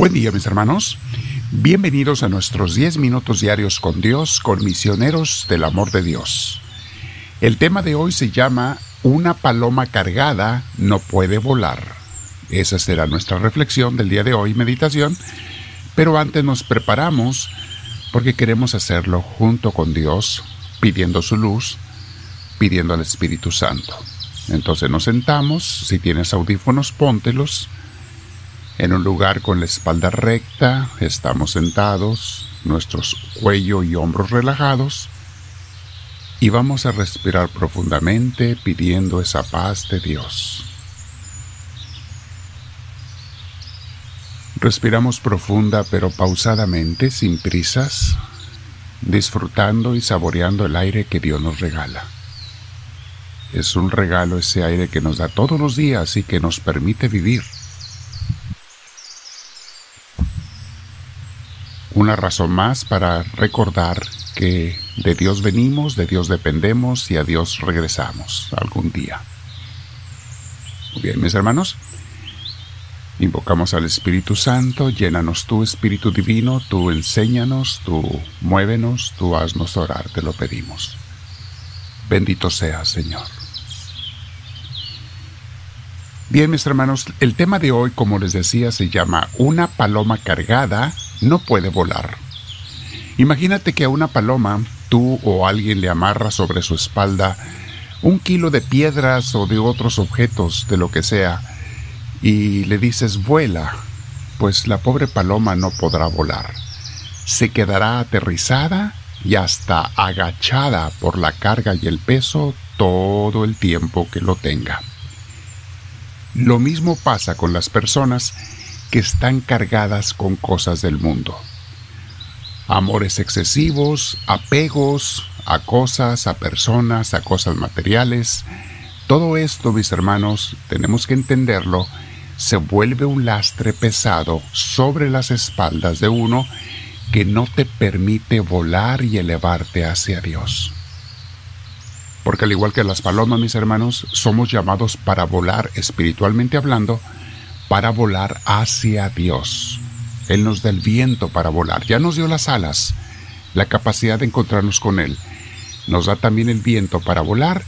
Buen día mis hermanos. Bienvenidos a nuestros 10 minutos diarios con Dios, con misioneros del amor de Dios. El tema de hoy se llama Una paloma cargada no puede volar. Esa será nuestra reflexión del día de hoy, meditación. Pero antes nos preparamos porque queremos hacerlo junto con Dios, pidiendo su luz, pidiendo al Espíritu Santo. Entonces nos sentamos, si tienes audífonos, póntelos en un lugar con la espalda recta, estamos sentados, nuestros cuello y hombros relajados, y vamos a respirar profundamente pidiendo esa paz de Dios. Respiramos profunda pero pausadamente, sin prisas, disfrutando y saboreando el aire que Dios nos regala. Es un regalo ese aire que nos da todos los días y que nos permite vivir. Una razón más para recordar que de Dios venimos, de Dios dependemos y a Dios regresamos algún día. Muy bien, mis hermanos, invocamos al Espíritu Santo, llénanos tu Espíritu Divino, tú enséñanos, tú muévenos, tú haznos orar, te lo pedimos. Bendito seas, Señor. Bien, mis hermanos, el tema de hoy, como les decía, se llama Una paloma cargada no puede volar. Imagínate que a una paloma tú o alguien le amarra sobre su espalda un kilo de piedras o de otros objetos, de lo que sea, y le dices vuela, pues la pobre paloma no podrá volar. Se quedará aterrizada y hasta agachada por la carga y el peso todo el tiempo que lo tenga. Lo mismo pasa con las personas que están cargadas con cosas del mundo. Amores excesivos, apegos a cosas, a personas, a cosas materiales. Todo esto, mis hermanos, tenemos que entenderlo, se vuelve un lastre pesado sobre las espaldas de uno que no te permite volar y elevarte hacia Dios. Porque al igual que las palomas, mis hermanos, somos llamados para volar espiritualmente hablando, para volar hacia Dios. Él nos da el viento para volar. Ya nos dio las alas, la capacidad de encontrarnos con Él. Nos da también el viento para volar,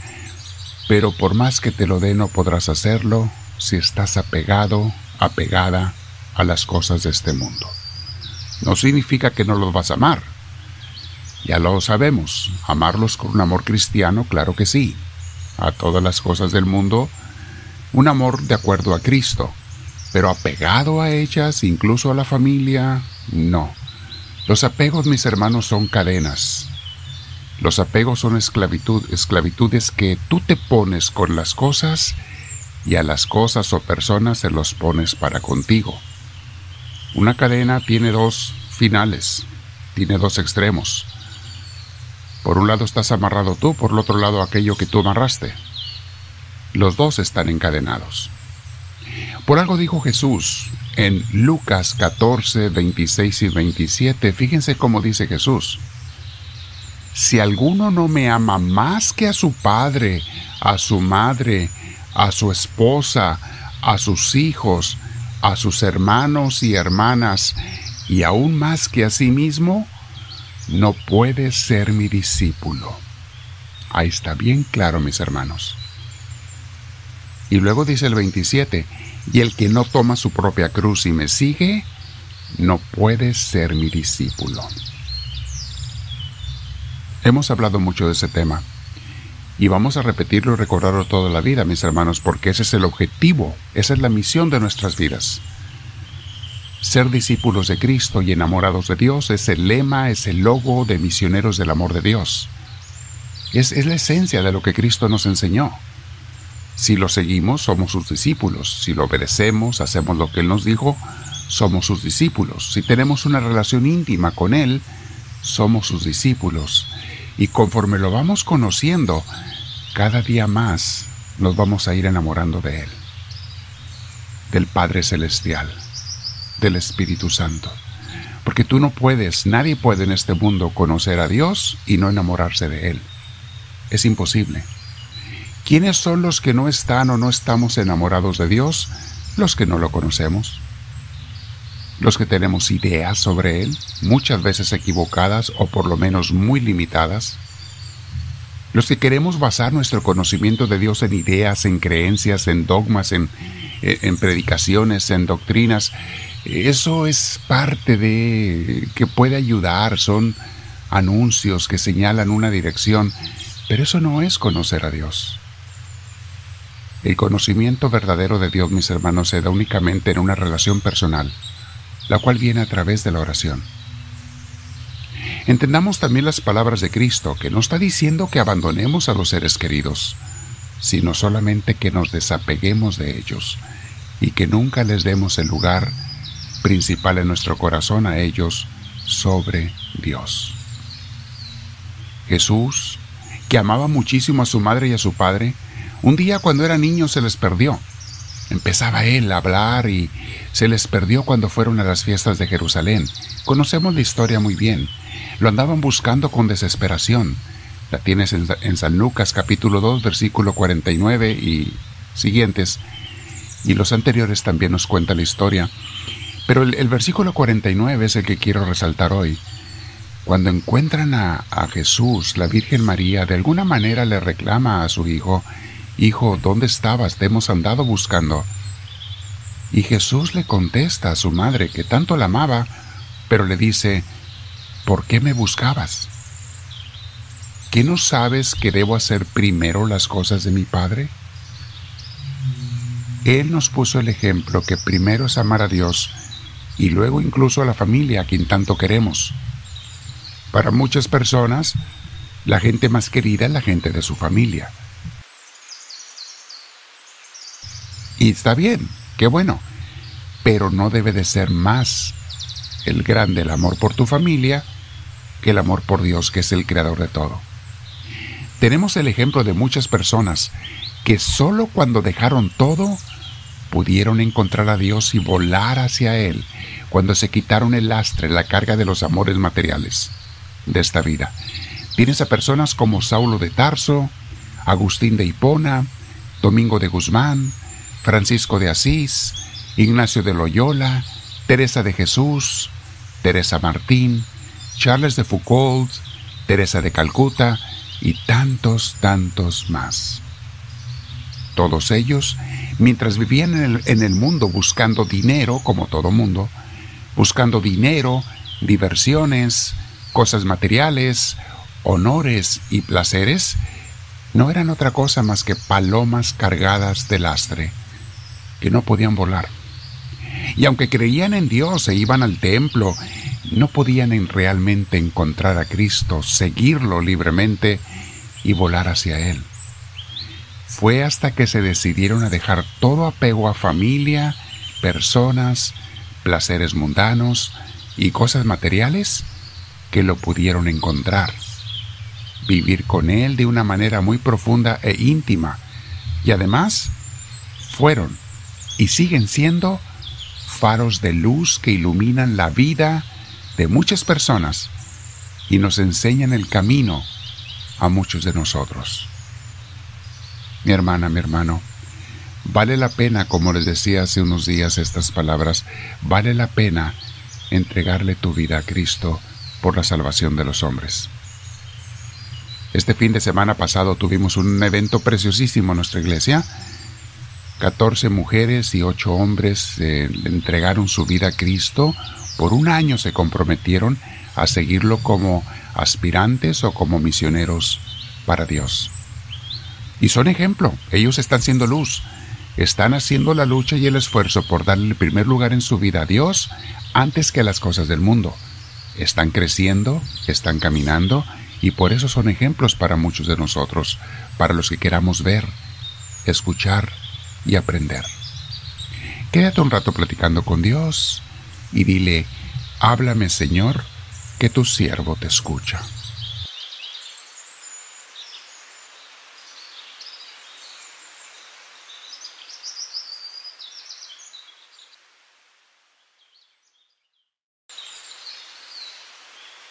pero por más que te lo dé no podrás hacerlo si estás apegado, apegada a las cosas de este mundo. No significa que no los vas a amar. Ya lo sabemos, amarlos con un amor cristiano, claro que sí. A todas las cosas del mundo, un amor de acuerdo a Cristo pero apegado a ellas, incluso a la familia, no. Los apegos, mis hermanos, son cadenas. Los apegos son esclavitud, esclavitudes que tú te pones con las cosas y a las cosas o personas se los pones para contigo. Una cadena tiene dos finales, tiene dos extremos. Por un lado estás amarrado tú, por el otro lado aquello que tú amarraste. Los dos están encadenados. Por algo dijo Jesús en Lucas 14, 26 y 27. Fíjense cómo dice Jesús. Si alguno no me ama más que a su padre, a su madre, a su esposa, a sus hijos, a sus hermanos y hermanas, y aún más que a sí mismo, no puede ser mi discípulo. Ahí está bien claro, mis hermanos. Y luego dice el 27, y el que no toma su propia cruz y me sigue, no puede ser mi discípulo. Hemos hablado mucho de ese tema y vamos a repetirlo y recordarlo toda la vida, mis hermanos, porque ese es el objetivo, esa es la misión de nuestras vidas. Ser discípulos de Cristo y enamorados de Dios es el lema, es el logo de misioneros del amor de Dios. Es, es la esencia de lo que Cristo nos enseñó. Si lo seguimos, somos sus discípulos. Si lo obedecemos, hacemos lo que Él nos dijo, somos sus discípulos. Si tenemos una relación íntima con Él, somos sus discípulos. Y conforme lo vamos conociendo, cada día más nos vamos a ir enamorando de Él, del Padre Celestial, del Espíritu Santo. Porque tú no puedes, nadie puede en este mundo conocer a Dios y no enamorarse de Él. Es imposible. ¿Quiénes son los que no están o no estamos enamorados de Dios? Los que no lo conocemos. los que tenemos ideas sobre Él, muchas veces equivocadas o por lo menos muy limitadas, los que queremos basar nuestro conocimiento de Dios en ideas, en creencias, en dogmas, en, en predicaciones, en doctrinas, eso es parte de que puede ayudar, son anuncios que señalan una dirección, pero eso no es conocer a Dios. El conocimiento verdadero de Dios, mis hermanos, se da únicamente en una relación personal, la cual viene a través de la oración. Entendamos también las palabras de Cristo, que no está diciendo que abandonemos a los seres queridos, sino solamente que nos desapeguemos de ellos y que nunca les demos el lugar principal en nuestro corazón a ellos sobre Dios. Jesús, que amaba muchísimo a su madre y a su padre, un día cuando era niño se les perdió. Empezaba él a hablar y se les perdió cuando fueron a las fiestas de Jerusalén. Conocemos la historia muy bien. Lo andaban buscando con desesperación. La tienes en, San Lucas capítulo 2 versículo 49 y siguientes. Y los anteriores también nos cuenta la historia. Pero el, versículo 49 es el que quiero resaltar hoy. Cuando encuentran a Jesús, la Virgen María de alguna manera le reclama a su hijo, Hijo, ¿dónde estabas? Te hemos andado buscando. Y Jesús le contesta a su madre, que tanto la amaba, pero le dice, ¿por qué me buscabas? ¿Qué no sabes que debo hacer primero las cosas de mi Padre? Él nos puso el ejemplo que primero es amar a Dios y luego incluso a la familia a quien tanto queremos. Para muchas personas, la gente más querida es la gente de su familia. Y está bien, qué bueno, pero no debe de ser más el grande el amor por tu familia que el amor por Dios, que es el creador de todo. Tenemos el ejemplo de muchas personas que solo cuando dejaron todo pudieron encontrar a Dios y volar hacia Él cuando se quitaron el lastre, la carga de los amores materiales de esta vida. Tienes a personas como Saulo de Tarso, Agustín de Hipona, Domingo de Guzmán, Francisco de Asís, Ignacio de Loyola, Teresa de Jesús, Teresa Martín, Charles de Foucault, Teresa de Calcuta y tantos, tantos más. Todos ellos, mientras vivían en el, en el mundo buscando dinero, como todo mundo, buscando dinero, diversiones, cosas materiales, honores y placeres, no eran otra cosa más que palomas cargadas de lastre que no podían volar. Y aunque creían en Dios e iban al templo, no podían en realmente encontrar a Cristo, seguirlo libremente y volar hacia Él. Fue hasta que se decidieron a dejar todo apego a familia, personas, placeres mundanos y cosas materiales que lo pudieron encontrar. Vivir con Él de una manera muy profunda e íntima. Y además, fueron y siguen siendo faros de luz que iluminan la vida de muchas personas y nos enseñan el camino a muchos de nosotros. Mi hermana, mi hermano, vale la pena, como les decía hace unos días estas palabras, vale la pena entregarle tu vida a Cristo por la salvación de los hombres. Este fin de semana pasado tuvimos un evento preciosísimo en nuestra iglesia 14 mujeres y 8 hombres le entregaron su vida a Cristo. Por un año se comprometieron a seguirlo como aspirantes o como misioneros para Dios. Y son ejemplo, ellos están siendo luz, están haciendo la lucha y el esfuerzo por darle el primer lugar en su vida a Dios antes que a las cosas del mundo. Están creciendo, están caminando y por eso son ejemplos para muchos de nosotros, para los que queramos ver, escuchar y aprender. Quédate un rato platicando con Dios y dile, háblame Señor, que tu siervo te escucha.